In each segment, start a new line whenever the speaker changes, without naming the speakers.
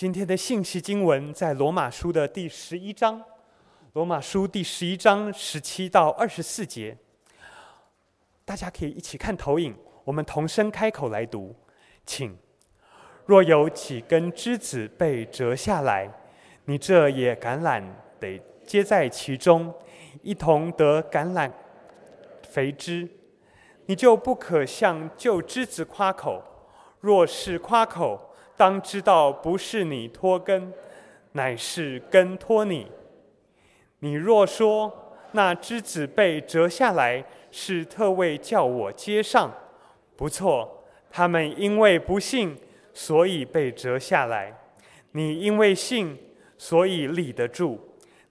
今天的信息经文在罗马书的第十一章，罗马书第十一章十七到二十四节，大家可以一起看投影，我们同声开口来读，请。若有几根枝子被折下来，你这野橄榄得接在其中，一同得橄榄肥枝，你就不可向旧枝子夸口。若是夸口，当知道不是你脱根，乃是根脱你。你若说那枝子被折下来是特为叫我接上，不错，他们因为不信。所以被折下来，你因为信，所以立得住。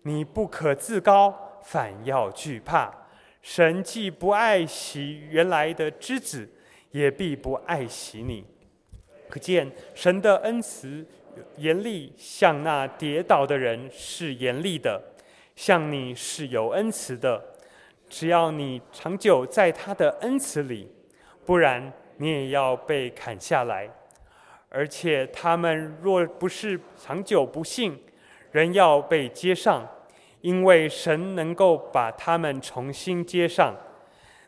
你不可自高，反要惧怕。神既不爱惜原来的枝子，也必不爱惜你。可见神的恩慈严厉，向那跌倒的人是严厉的，向你是有恩慈的。只要你长久在他的恩慈里，不然你也要被砍下来。而且他们若不是长久不信，仍要被接上，因为神能够把他们重新接上。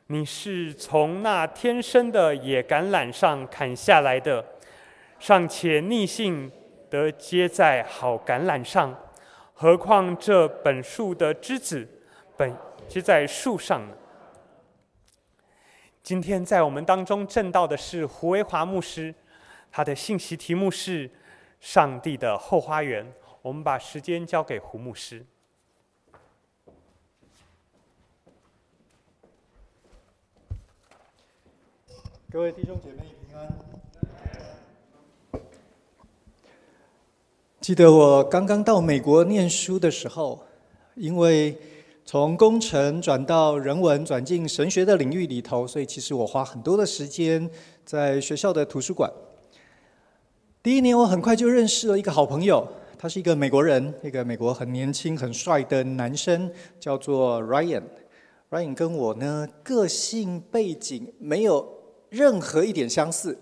你是从那天生的野橄榄上砍下来的，尚且逆性得接在好橄榄上，何况这本树的枝子本接在树上呢？今天在我们当中证道的是胡维华牧师。他的信息题目是《上帝的后花园》。我们把时间交给胡牧师。
各位弟兄姐妹平安。记得我刚刚到美国念书的时候，因为从工程转到人文，转进神学的领域里头，所以其实我花很多的时间在学校的图书馆。第一年，我很快就认识了一个好朋友，他是一个美国人，一个美国很年轻、很帅的男生，叫做 Ryan。Ryan 跟我呢，个性背景没有任何一点相似，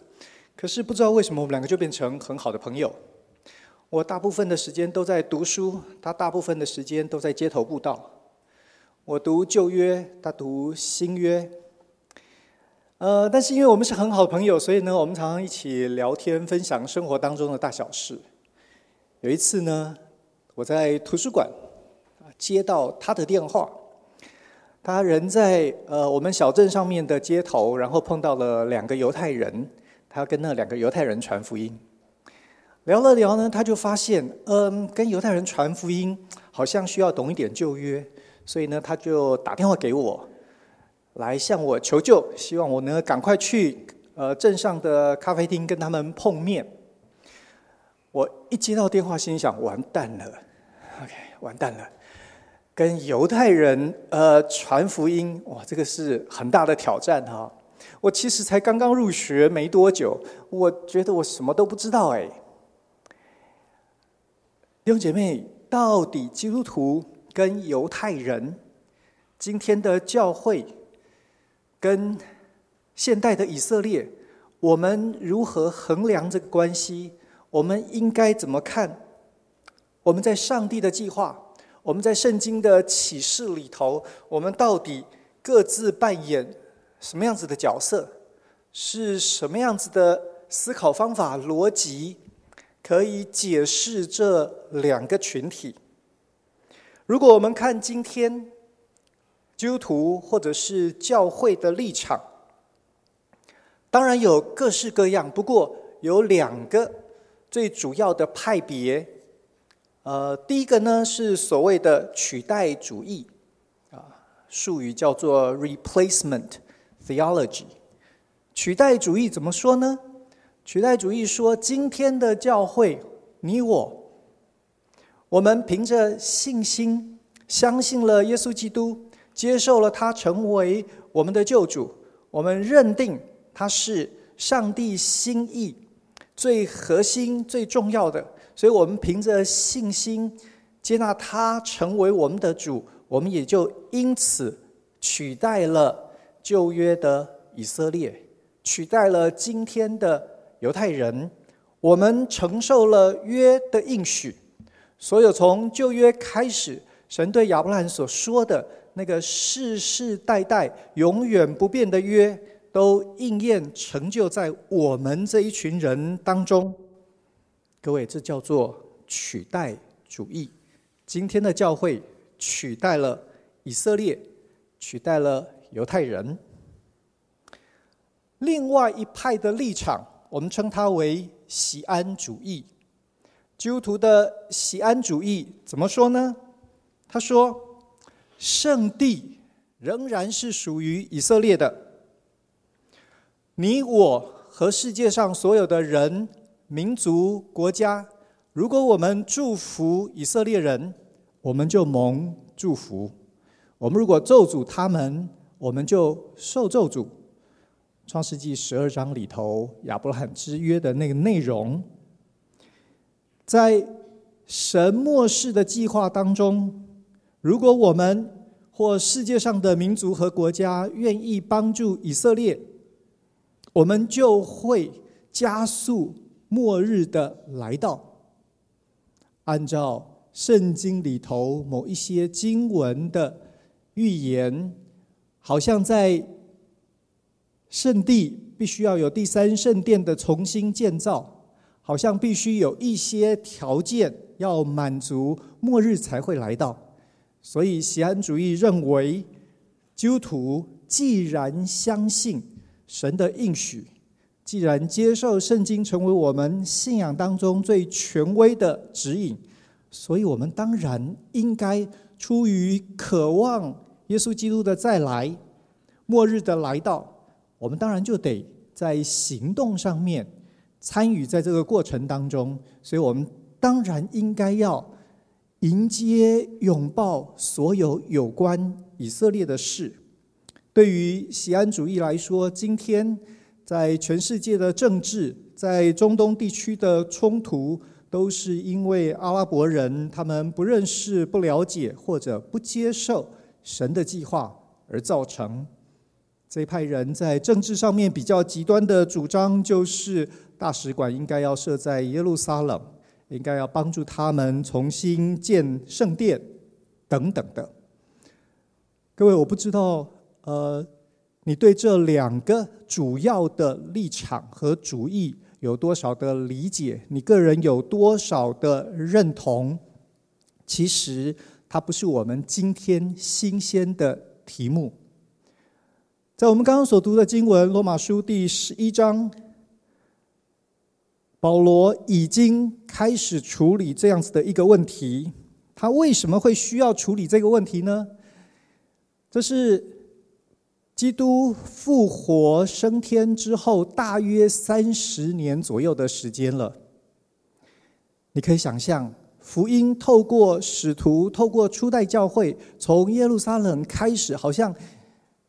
可是不知道为什么我们两个就变成很好的朋友。我大部分的时间都在读书，他大部分的时间都在街头布道。我读旧约，他读新约。呃，但是因为我们是很好的朋友，所以呢，我们常常一起聊天，分享生活当中的大小事。有一次呢，我在图书馆接到他的电话，他人在呃我们小镇上面的街头，然后碰到了两个犹太人，他跟那两个犹太人传福音。聊了聊呢，他就发现，嗯，跟犹太人传福音好像需要懂一点旧约，所以呢，他就打电话给我。来向我求救，希望我能赶快去呃镇上的咖啡厅跟他们碰面。我一接到电话，心想完蛋了，OK，完蛋了，跟犹太人呃传福音，哇，这个是很大的挑战哈。我其实才刚刚入学没多久，我觉得我什么都不知道哎。弟兄姐妹，到底基督徒跟犹太人今天的教会？跟现代的以色列，我们如何衡量这个关系？我们应该怎么看？我们在上帝的计划，我们在圣经的启示里头，我们到底各自扮演什么样子的角色？是什么样子的思考方法、逻辑，可以解释这两个群体？如果我们看今天，基督徒或者是教会的立场，当然有各式各样，不过有两个最主要的派别。呃，第一个呢是所谓的取代主义，啊，术语叫做 replacement theology。取代主义怎么说呢？取代主义说，今天的教会，你我，我们凭着信心相信了耶稣基督。接受了他成为我们的救主，我们认定他是上帝心意最核心、最重要的，所以我们凭着信心接纳他成为我们的主，我们也就因此取代了旧约的以色列，取代了今天的犹太人，我们承受了约的应许，所有从旧约开始，神对亚伯兰所说的那个世世代代永远不变的约，都应验成就在我们这一群人当中。各位，这叫做取代主义。今天的教会取代了以色列，取代了犹太人。另外一派的立场，我们称它为锡安主义。基督徒的锡安主义怎么说呢？他说：“圣地仍然是属于以色列的，你我和世界上所有的人、民族、国家。”如果我们祝福以色列人，我们就蒙祝福；我们如果咒诅他们，我们就受咒诅。创世纪十二章里头，亚伯拉罕之约的那个内容，在神末世的计划当中，如果我们或世界上的民族和国家愿意帮助以色列，我们就会加速末日的来到。按照圣经里头某一些经文的预言，好像在圣地必须要有第三圣殿的重新建造，好像必须有一些条件要满足，末日才会来到。所以，西安主义认为，基督徒既然相信神的应许，既然接受圣经成为我们信仰当中最权威的指引，所以我们当然应该出于渴望耶稣基督的再来、末日的来到，我们当然就得在行动上面参与在这个过程当中。所以我们当然应该要迎接、拥抱所有有关以色列的事。对于锡安主义来说，今天。在全世界的政治，在中东地区的冲突，都是因为阿拉伯人他们不认识、不了解或者不接受神的计划而造成。这一派人在政治上面比较极端的主张，就是大使馆应该要设在耶路撒冷，应该要帮助他们重新建圣殿等等的。各位，我不知道，呃。你对这两个主要的立场和主义有多少的理解？你个人有多少的认同？其实它不是我们今天新鲜的题目。在我们刚刚所读的经文《罗马书》第十一章，保罗已经开始处理这样子的一个问题。他为什么会需要处理这个问题呢？这是。基督复活升天之后，大约三十年左右的时间了。你可以想象，福音透过使徒，透过初代教会，从耶路撒冷开始，好像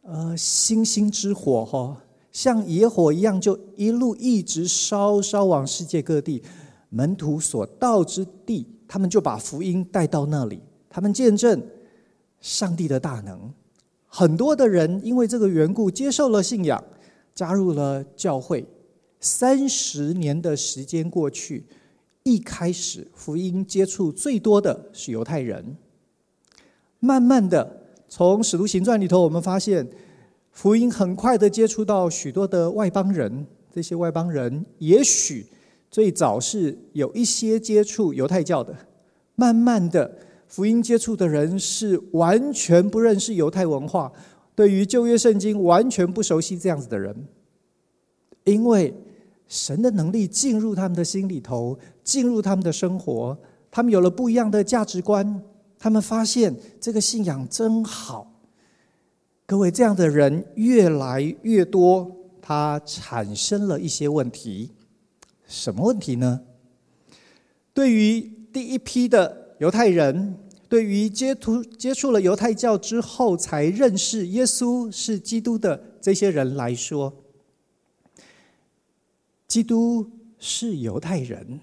呃星星之火哈，像野火一样，就一路一直烧烧往世界各地。门徒所到之地，他们就把福音带到那里，他们见证上帝的大能。很多的人因为这个缘故接受了信仰，加入了教会。三十年的时间过去，一开始福音接触最多的是犹太人。慢慢的，从使徒行传里头，我们发现福音很快的接触到许多的外邦人。这些外邦人也许最早是有一些接触犹太教的，慢慢的。福音接触的人是完全不认识犹太文化，对于旧约圣经完全不熟悉这样子的人，因为神的能力进入他们的心里头，进入他们的生活，他们有了不一样的价值观，他们发现这个信仰真好。各位，这样的人越来越多，他产生了一些问题。什么问题呢？对于第一批的。犹太人对于接触接触了犹太教之后才认识耶稣是基督的这些人来说，基督是犹太人，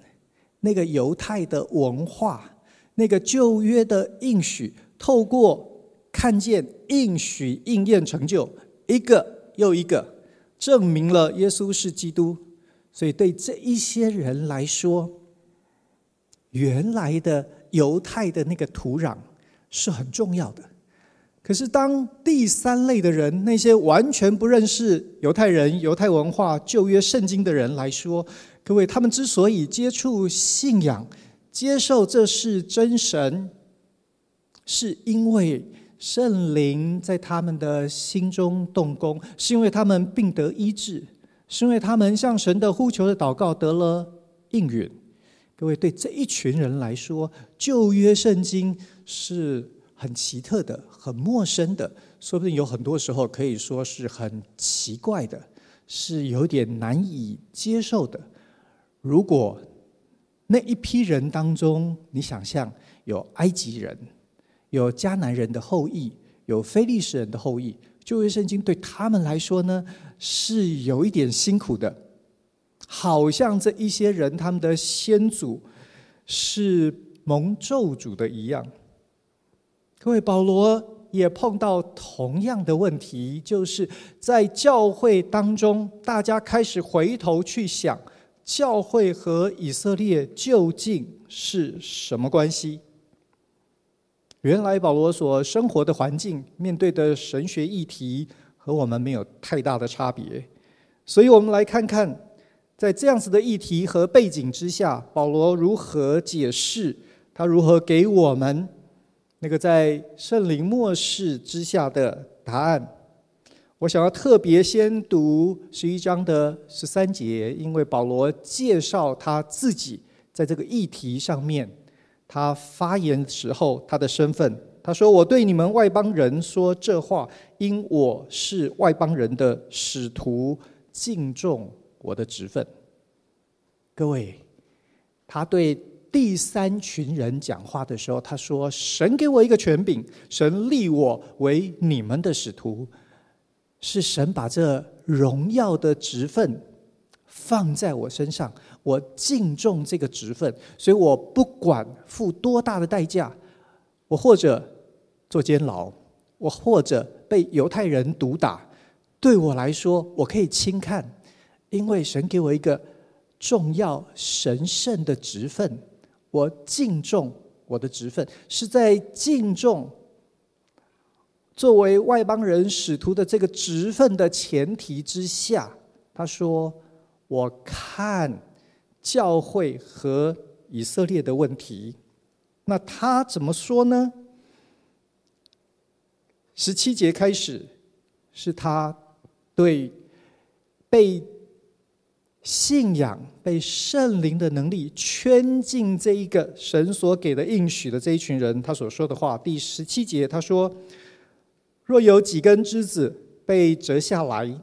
那个犹太的文化，那个旧约的应许，透过看见应许应验成就，一个又一个证明了耶稣是基督。所以对这一些人来说，原来的犹太的那个土壤是很重要的。可是当第三类的人，那些完全不认识犹太人、犹太文化、旧约圣经的人来说，各位，他们之所以接触信仰、接受这是真神，是因为圣灵在他们的心中动工，是因为他们病得医治，是因为他们向神的呼求的祷告得了应允。各位，对这一群人来说，旧约圣经是很奇特的、很陌生的，说不定有很多时候可以说是很奇怪的，是有点难以接受的。如果那一批人当中，你想象有埃及人、有迦南人的后裔、有非利士人的后裔，旧约圣经对他们来说呢，是有一点辛苦的。好像这一些人，他们的先祖是蒙咒诅的一样。各位，保罗也碰到同样的问题，就是在教会当中，大家开始回头去想，教会和以色列究竟是什么关系？原来保罗所生活的环境，面对的神学议题，和我们没有太大的差别。所以，我们来看看。在这样子的议题和背景之下，保罗如何解释？他如何给我们那个在圣灵默示之下的答案？我想要特别先读十一章的十三节，因为保罗介绍他自己在这个议题上面，他发言时候他的身份。他说：“我对你们外邦人说这话，因我是外邦人的使徒，敬重。”我的职分，各位，他对第三群人讲话的时候，他说：“神给我一个权柄，神立我为你们的使徒，是神把这荣耀的职分放在我身上，我敬重这个职分，所以我不管付多大的代价，我或者坐监牢，我或者被犹太人毒打，对我来说，我可以轻看。”因为神给我一个重要神圣的职分，我敬重我的职分，是在敬重作为外邦人使徒的这个职分的前提之下。他说：“我看教会和以色列的问题，那他怎么说呢？”十七节开始是他对被。信仰被圣灵的能力圈进这一个神所给的应许的这一群人，他所说的话，第十七节他说：“若有几根枝子被折下来，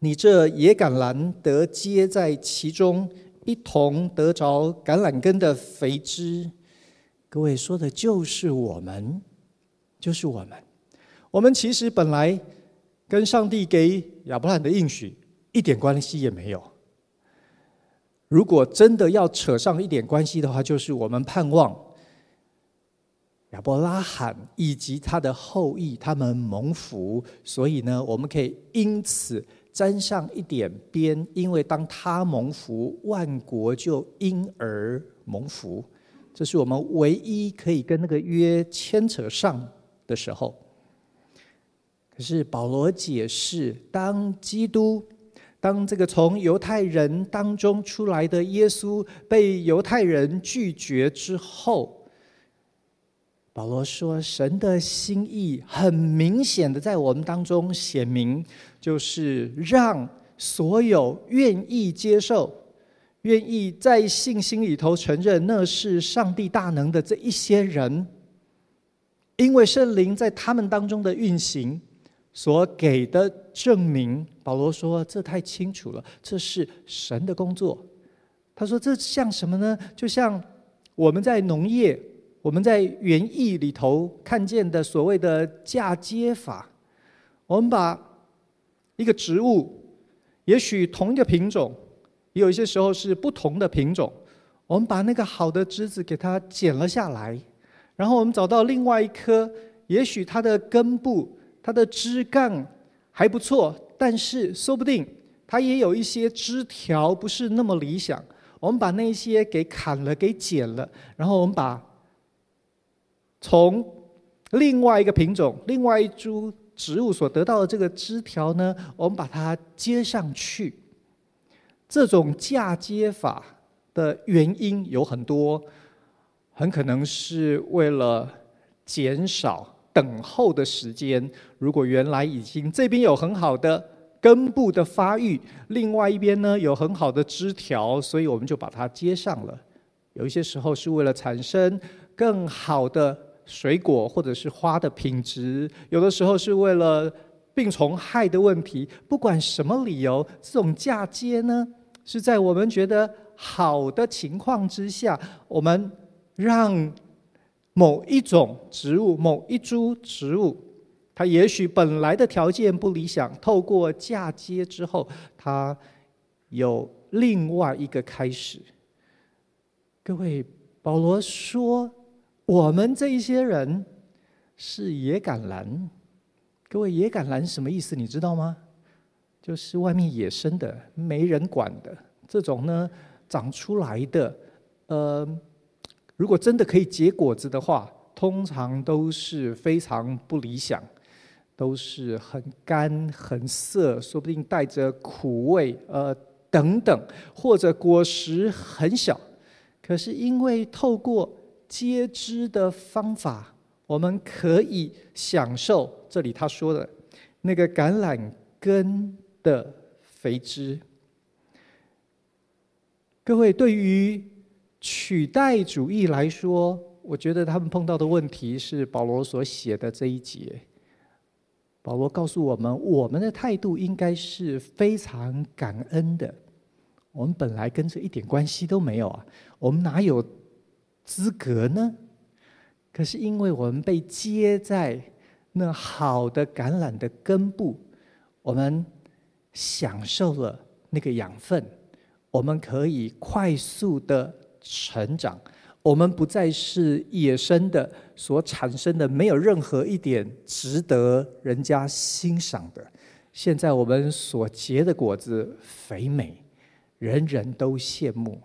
你这野橄榄得接在其中，一同得着橄榄根的肥枝。”各位说的就是我们，就是我们。我们其实本来跟上帝给亚伯兰的应许一点关系也没有。如果真的要扯上一点关系的话，就是我们盼望亚伯拉罕以及他的后裔他们蒙福，所以呢，我们可以因此沾上一点边，因为当他蒙福，万国就因而蒙福。这是我们唯一可以跟那个约牵扯上的时候。可是保罗解释，当基督。当这个从犹太人当中出来的耶稣被犹太人拒绝之后，保罗说：“神的心意很明显的在我们当中显明，就是让所有愿意接受、愿意在信心里头承认那是上帝大能的这一些人，因为圣灵在他们当中的运行。”所给的证明，保罗说：“这太清楚了，这是神的工作。”他说：“这像什么呢？就像我们在农业，我们在园艺里头看见的所谓的嫁接法。我们把一个植物，也许同一个品种，也有一些时候是不同的品种，我们把那个好的枝子给它剪了下来，然后我们找到另外一棵，也许它的根部。它的枝干还不错，但是说不定它也有一些枝条不是那么理想。我们把那些给砍了，给剪了，然后我们把从另外一个品种、另外一株植物所得到的这个枝条呢，我们把它接上去。这种嫁接法的原因有很多，很可能是为了减少等候的时间。如果原来已经这边有很好的。根部的发育，另外一边呢有很好的枝条，所以我们就把它接上了。有一些时候是为了产生更好的水果或者是花的品质，有的时候是为了病虫害的问题。不管什么理由，这种嫁接呢是在我们觉得好的情况之下，我们让某一种植物、某一株植物。它也许本来的条件不理想，透过嫁接之后，它有另外一个开始。各位，保罗说，我们这一些人是野橄榄。各位，野橄榄什么意思？你知道吗？就是外面野生的、没人管的这种呢，长出来的。呃，如果真的可以结果子的话，通常都是非常不理想。都是很干、很涩，说不定带着苦味，呃，等等，或者果实很小。可是因为透过接枝的方法，我们可以享受这里他说的那个橄榄根的肥汁。各位，对于取代主义来说，我觉得他们碰到的问题是保罗所写的这一节。保罗告诉我们，我们的态度应该是非常感恩的。我们本来跟这一点关系都没有啊，我们哪有资格呢？可是因为我们被接在那好的橄榄的根部，我们享受了那个养分，我们可以快速的成长。我们不再是野生的所产生的，没有任何一点值得人家欣赏的。现在我们所结的果子肥美，人人都羡慕。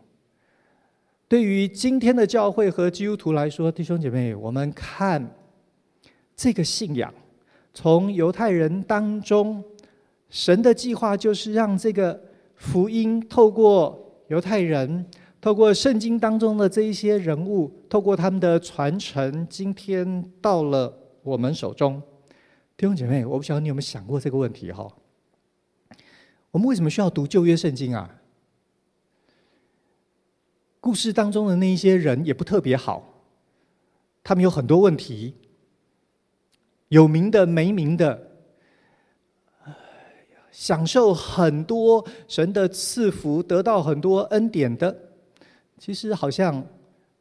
对于今天的教会和基督徒来说，弟兄姐妹，我们看这个信仰，从犹太人当中，神的计划就是让这个福音透过犹太人。透过圣经当中的这一些人物，透过他们的传承，今天到了我们手中。弟兄姐妹，我不晓得你有没有想过这个问题哈？我们为什么需要读旧约圣经啊？故事当中的那一些人也不特别好，他们有很多问题，有名的没名的，享受很多神的赐福，得到很多恩典的。其实好像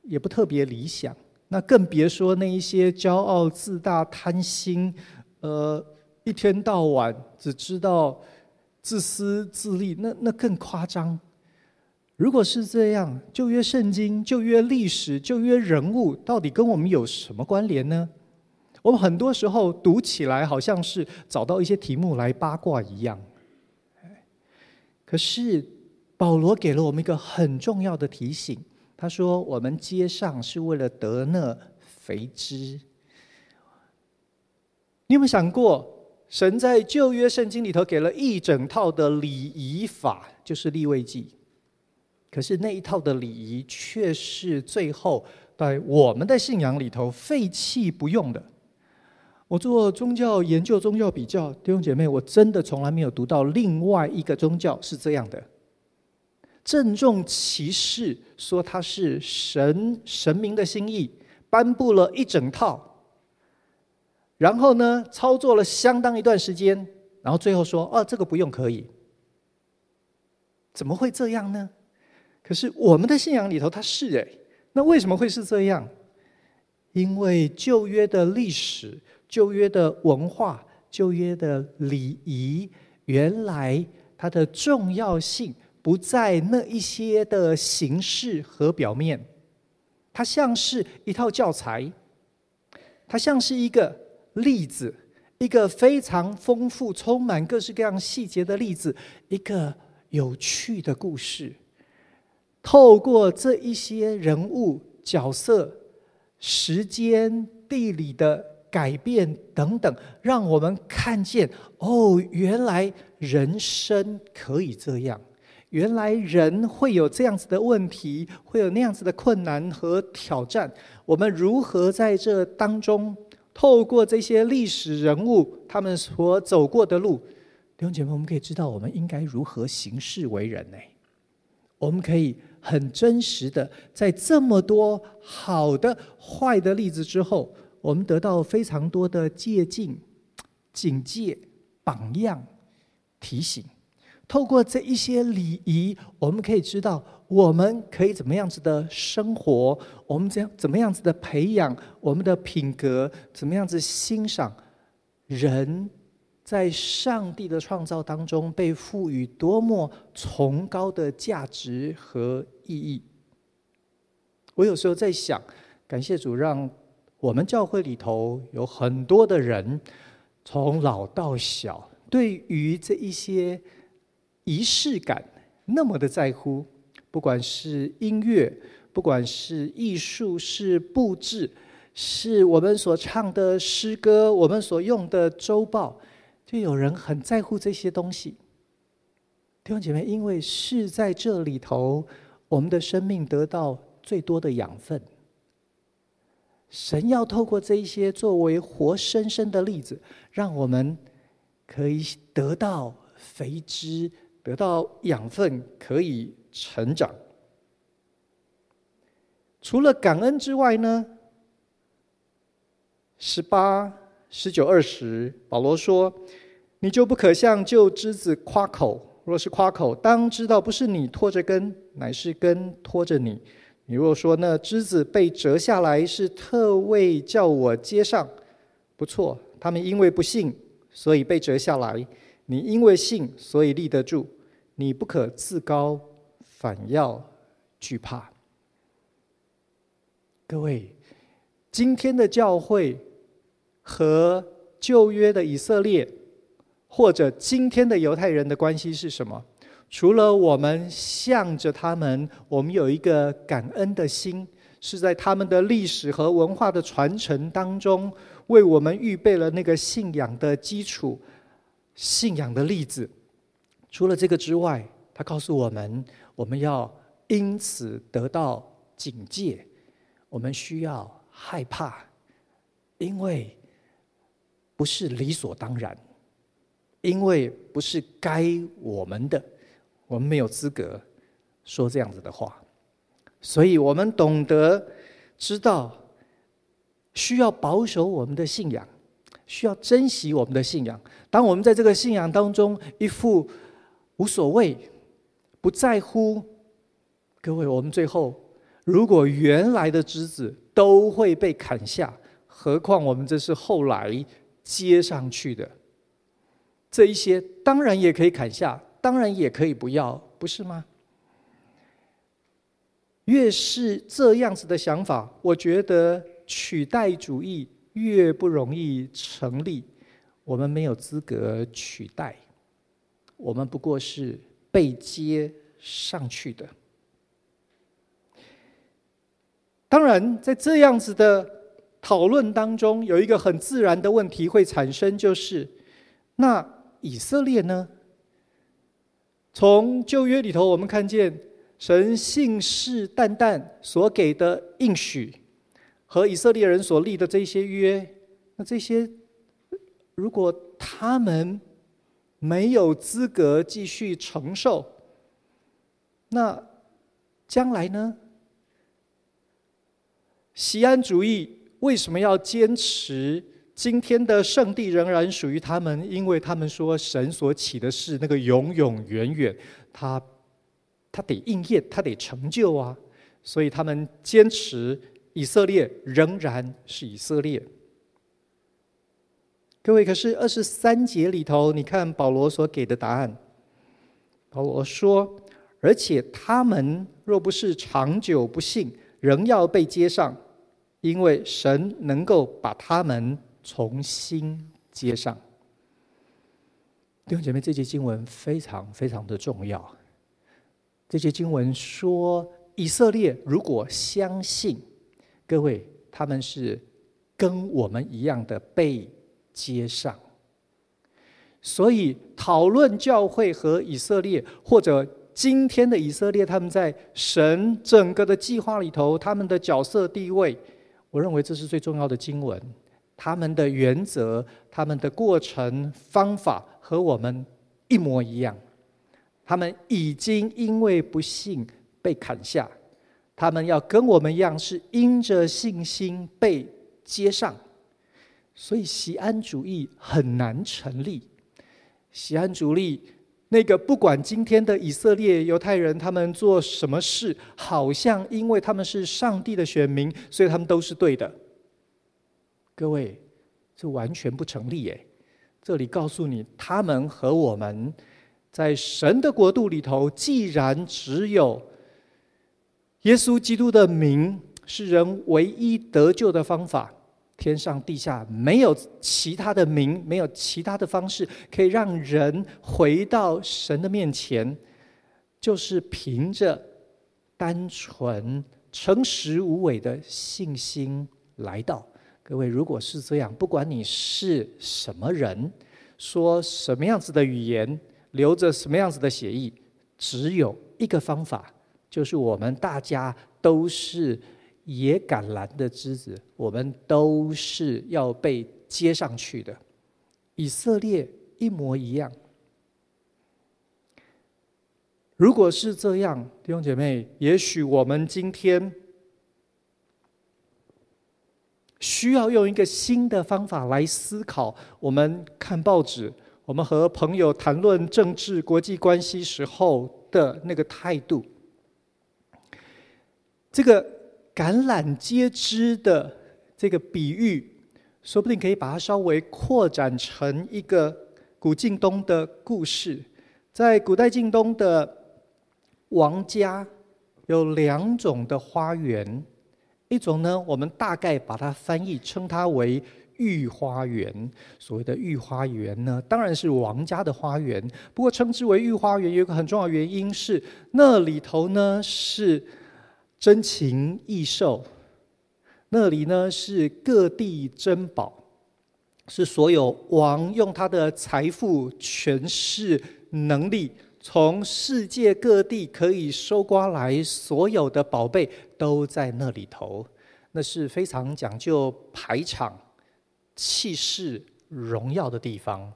也不特别理想，那更别说那一些骄傲自大、贪心，呃，一天到晚只知道自私自利，那那更夸张。如果是这样，旧约圣经、旧约历史、旧约人物，到底跟我们有什么关联呢？我们很多时候读起来好像是找到一些题目来八卦一样，可是。保罗给了我们一个很重要的提醒，他说：“我们接上是为了得那肥汁。”你有没有想过，神在旧约圣经里头给了一整套的礼仪法，就是立位记。可是那一套的礼仪，却是最后在我们的信仰里头废弃不用的。我做宗教研究、宗教比较，弟兄姐妹，我真的从来没有读到另外一个宗教是这样的。郑重其事说他是神神明的心意，颁布了一整套，然后呢，操作了相当一段时间，然后最后说：“哦，这个不用可以。”怎么会这样呢？可是我们的信仰里头它是诶，那为什么会是这样？因为旧约的历史、旧约的文化、旧约的礼仪，原来它的重要性。不在那一些的形式和表面，它像是一套教材，它像是一个例子，一个非常丰富、充满各式各样细节的例子，一个有趣的故事。透过这一些人物、角色、时间、地理的改变等等，让我们看见哦，原来人生可以这样，原来人会有这样子的问题，会有那样子的困难和挑战。我们如何在这当中，透过这些历史人物他们所走过的路，弟兄姐妹，我们可以知道我们应该如何行事为人呢？我们可以。很真实的，在这么多好的、坏的例子之后，我们得到非常多的借镜、警戒、榜样、提醒。透过这一些礼仪，我们可以知道，我们可以怎么样子的生活，我们怎样怎么样子的培养我们的品格，怎么样子欣赏人。在上帝的创造当中，被赋予多么崇高的价值和意义。我有时候在想，感谢主，让我们教会里头有很多的人，从老到小，对于这一些仪式感那么的在乎。不管是音乐，不管是艺术，是布置，是我们所唱的诗歌，我们所用的周报。就有人很在乎这些东西，弟兄姐妹，因为是在这里头，我们的生命得到最多的养分。神要透过这一些作为活生生的例子，让我们可以得到肥汁，得到养分，可以成长。除了感恩之外呢，十八。十九二十，保罗说：“你就不可向旧枝子夸口。若是夸口，当知道不是你拖着根，乃是根拖着你。你若说那枝子被折下来是特为叫我接上，不错。他们因为不信，所以被折下来；你因为信，所以立得住。你不可自高，反要惧怕。”各位，今天的教会。和旧约的以色列，或者今天的犹太人的关系是什么？除了我们向着他们，我们有一个感恩的心，是在他们的历史和文化的传承当中，为我们预备了那个信仰的基础、信仰的例子。除了这个之外，他告诉我们，我们要因此得到警戒，我们需要害怕，因为。不是理所当然，因为不是该我们的，我们没有资格说这样子的话，所以我们懂得知道需要保守我们的信仰，需要珍惜我们的信仰。当我们在这个信仰当中一副无所谓、不在乎，各位，我们最后如果原来的枝子都会被砍下，何况我们这是后来。接上去的这一些，当然也可以砍下，当然也可以不要，不是吗？越是这样子的想法，我觉得取代主义越不容易成立。我们没有资格取代，我们不过是被接上去的。当然，在这样子的。讨论当中有一个很自然的问题会产生，就是那以色列呢？从旧约里头，我们看见神信誓旦旦所给的应许和以色列人所立的这些约，那这些如果他们没有资格继续承受，那将来呢？锡安主义。为什么要坚持今天的圣地仍然属于他们？因为他们说神所起的事，那个永永远远，他他得应验，他得成就啊！所以他们坚持以色列仍然是以色列。各位，可是二十三节里头，你看保罗所给的答案。保罗说：“而且他们若不是长久不信，仍要被接上。”因为神能够把他们重新接上。弟兄姐妹，这节经文非常非常的重要。这节经文说，以色列如果相信，各位他们是跟我们一样的被接上。所以讨论教会和以色列，或者今天的以色列，他们在神整个的计划里头，他们的角色地位，我认为这是最重要的经文。他们的原则、他们的过程方法和我们一模一样。他们已经因为不信被砍下，他们要跟我们一样，是因着信心被接上。所以锡安主义很难成立。锡安主义，那个不管今天的以色列犹太人他们做什么事，好像因为他们是上帝的选民，所以他们都是对的。各位，这完全不成立耶！这里告诉你，他们和我们在神的国度里头，既然只有耶稣基督的名是人唯一得救的方法。天上地下没有其他的名，没有其他的方式可以让人回到神的面前，就是凭着单纯、诚实无伪的信心来到。各位，如果是这样，不管你是什么人，说什么样子的语言，留着什么样子的血液，只有一个方法，就是我们大家都是。野橄榄的枝子，我们都是要被接上去的。以色列一模一样。如果是这样，弟兄姐妹，也许我们今天需要用一个新的方法来思考。我们看报纸，我们和朋友谈论政治、国际关系时候的那个态度。这个。橄榄接枝的这个比喻，说不定可以把它稍微扩展成一个古晋东的故事。在古代晋东的王家有两种的花园，一种呢，我们大概把它翻译称它为御花园。所谓的御花园呢，当然是王家的花园。不过称之为御花园，有一个很重要原因是，那里头呢是。珍禽异兽，那里呢是各地珍宝，是所有王用他的财富、权势、能力，从世界各地可以收刮来所有的宝贝，都在那里头。那是非常讲究排场、气势、荣耀的地方。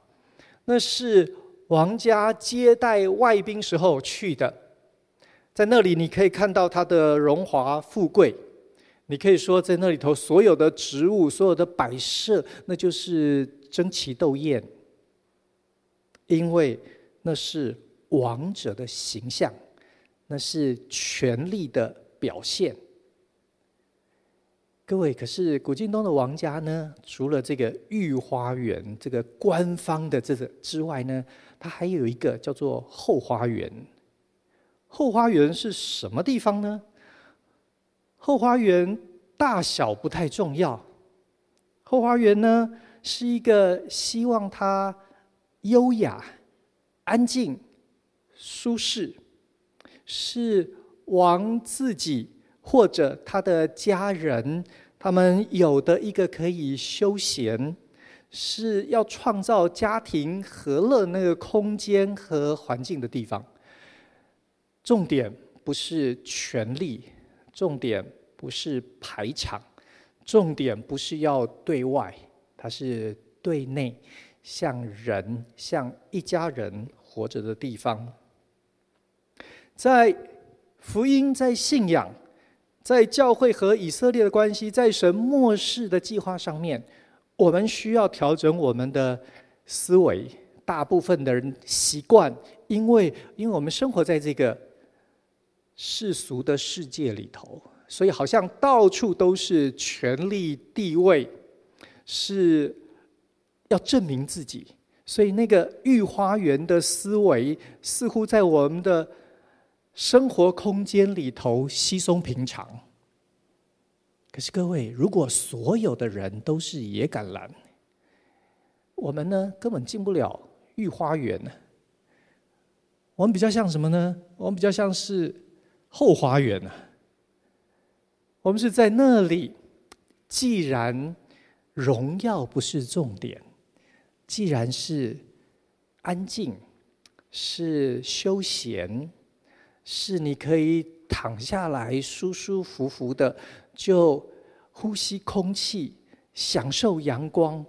那是王家接待外宾时候去的。在那里，你可以看到它的荣华富贵。你可以说，在那里头所有的植物、所有的摆设，那就是争奇斗艳，因为那是王者的形象，那是权力的表现。各位，可是古晋东的王家呢？除了这个御花园这个官方的这个之外呢，它还有一个叫做后花园。后花园是什么地方呢？后花园大小不太重要。后花园呢，是一个希望它优雅、安静、舒适，是王自己或者他的家人他们有的一个可以休闲，是要创造家庭和乐那个空间和环境的地方。重点不是权力，重点不是排场，重点不是要对外，它是对内，像人，像一家人活着的地方。在福音，在信仰，在教会和以色列的关系，在神末世的计划上面，我们需要调整我们的思维。大部分的人习惯，因为因为我们生活在这个。世俗的世界里头，所以好像到处都是权力地位，是要证明自己。所以那个御花园的思维，似乎在我们的生活空间里头稀松平常。可是各位，如果所有的人都是野橄榄，我们呢根本进不了御花园呢。我们比较像什么呢？我们比较像是后花园呢。我们是在那里，既然荣耀不是重点，既然是安静，是休闲，是你可以躺下来舒舒服服的就呼吸空气，享受阳光。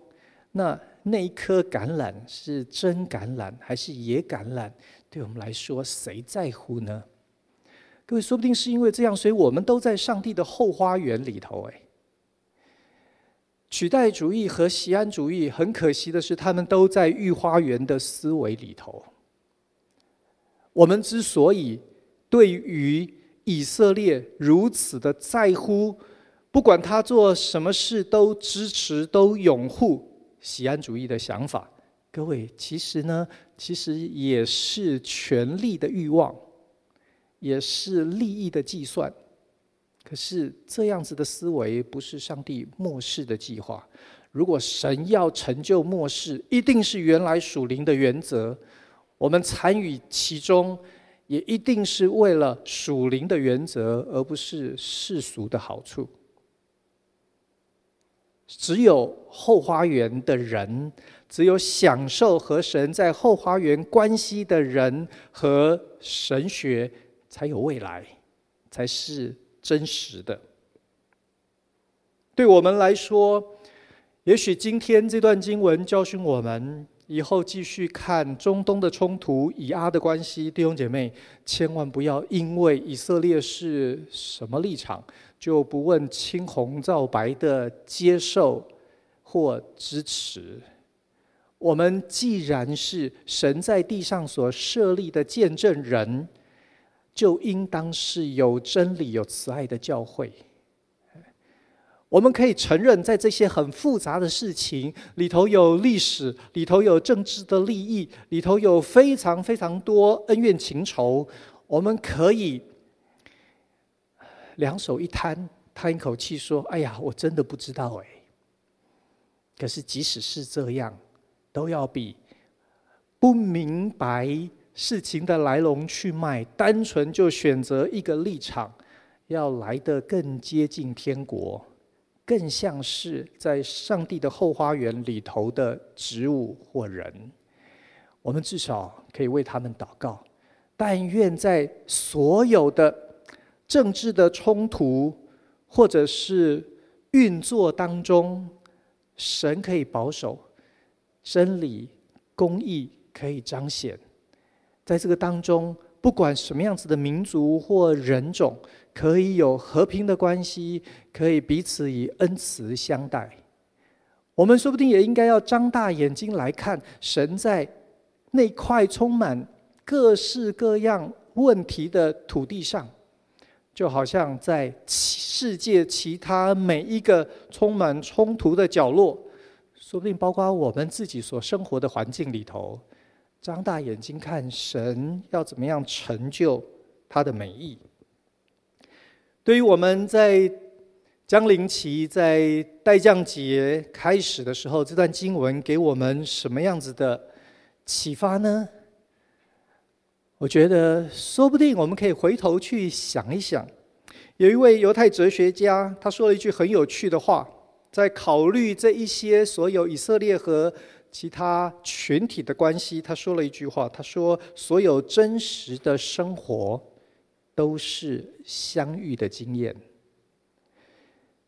那那一颗橄榄是真橄榄还是野橄榄？对我们来说，谁在乎呢？各位，说不定是因为这样，所以我们都在上帝的后花园里头。哎，取代主义和锡安主义，很可惜的是，他们都在御花园的思维里头。我们之所以对于以色列如此的在乎，不管他做什么事都支持、都拥护锡安主义的想法，各位，其实呢，其实也是权力的欲望，也是利益的计算。可是这样子的思维不是上帝末世的计划。如果神要成就末世，一定是原来属灵的原则。我们参与其中，也一定是为了属灵的原则，而不是世俗的好处。只有后花园的人，只有享受和神在后花园关系的人和神学，才有未来，才是真实的。对我们来说，也许今天这段经文教训我们。以后继续看中东的冲突，以阿的关系，弟兄姐妹，千万不要因为以色列是什么立场，就不问青红皂白的接受或支持。我们既然是神在地上所设立的见证人，就应当是有真理、有慈爱的教会。我们可以承认，在这些很复杂的事情里头有历史，里头有政治的利益，里头有非常非常多恩怨情仇。我们可以两手一摊，叹一口气说：“哎呀，我真的不知道哎。”可是即使是这样，都要比不明白事情的来龙去脉，单纯就选择一个立场，要来得更接近天国。更像是在上帝的后花园里头的植物或人，我们至少可以为他们祷告。但愿在所有的政治的冲突或者是运作当中，神可以保守，真理、公义可以彰显。在这个当中，不管什么样子的民族或人种。可以有和平的关系，可以彼此以恩慈相待。我们说不定也应该要张大眼睛来看神在那块充满各式各样问题的土地上，就好像在世界其他每一个充满冲突的角落，说不定包括我们自己所生活的环境里头，张大眼睛看神要怎么样成就他的美意。对于我们在江临期在待降节开始的时候，这段经文给我们什么样子的启发呢？我觉得说不定我们可以回头去想一想。有一位犹太哲学家，他说了一句很有趣的话，在考虑这一些所有以色列和其他群体的关系，他说了一句话，他说：“所有真实的生活。”都是相遇的经验，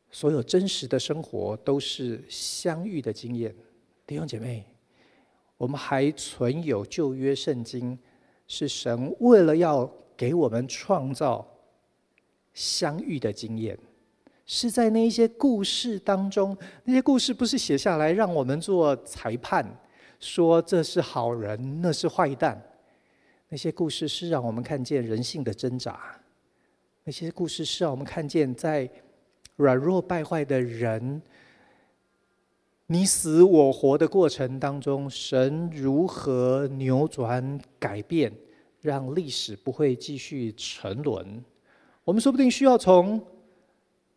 所有真实的生活都是相遇的经验。弟兄姐妹，我们还存有旧约圣经，是神为了要给我们创造相遇的经验，是在那一些故事当中，那些故事不是写下来让我们做裁判，说这是好人，那是坏蛋。那些故事是让我们看见人性的挣扎，那些故事是让我们看见在软弱败坏的人你死我活的过程当中，神如何扭转改变，让历史不会继续沉沦。我们说不定需要从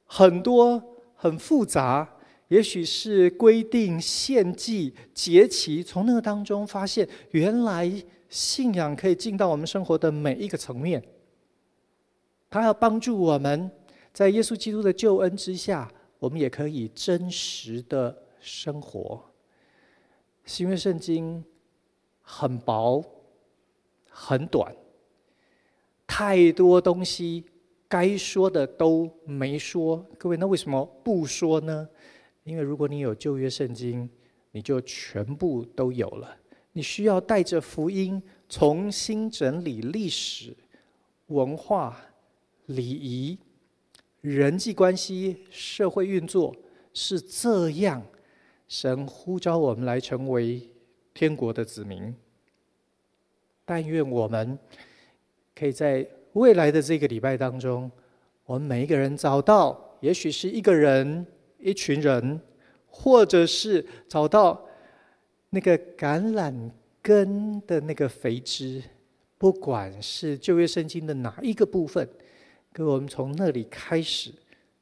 很多很复杂，也许是规定献祭节期，从那个当中发现，原来信仰可以进到我们生活的每一个层面。他要帮助我们，在耶稣基督的救恩之下，我们也可以真实的生活。新约圣经很薄，很短，太多东西该说的都没说。各位，那为什么不说呢？因为如果你有旧约圣经，你就全部都有了。你需要带着福音重新整理历史、文化、礼仪、人际关系、社会运作，是这样。神呼召我们来成为天国的子民。但愿我们可以在未来的这个礼拜当中，我们每一个人找到，也许是一个人。一群人，或者是找到那个橄榄根的那个肥枝，不管是旧约圣经的哪一个部分，跟我们从那里开始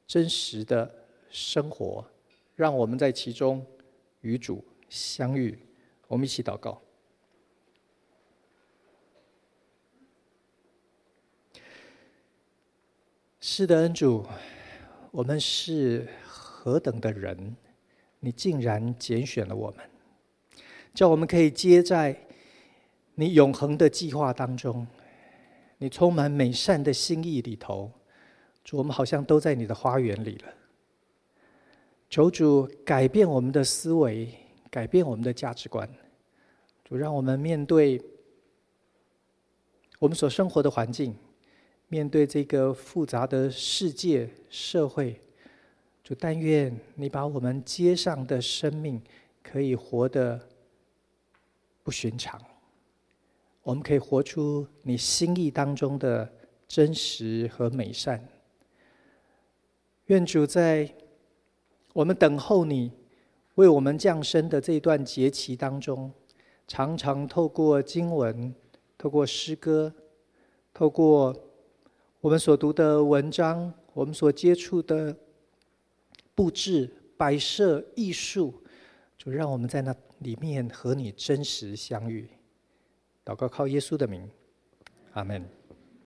真实的生活，让我们在其中与主相遇。我们一起祷告。是的，恩主，我们是。何等的人，你竟然拣选了我们，叫我们可以接在你永恒的计划当中，你充满美善的心意里头。主，我们好像都在你的花园里了。求主改变我们的思维，改变我们的价值观。主，让我们面对我们所生活的环境，面对这个复杂的世界社会。就但愿你把我们街上的生命可以活得不寻常，我们可以活出你心意当中的真实和美善。愿主在我们等候你为我们降生的这一段节期当中，常常透过经文、透过诗歌、透过我们所读的文章、我们所接触的。布置、摆设、艺术，就让我们在那里面和你真实相遇。祷告靠耶稣的名，阿门。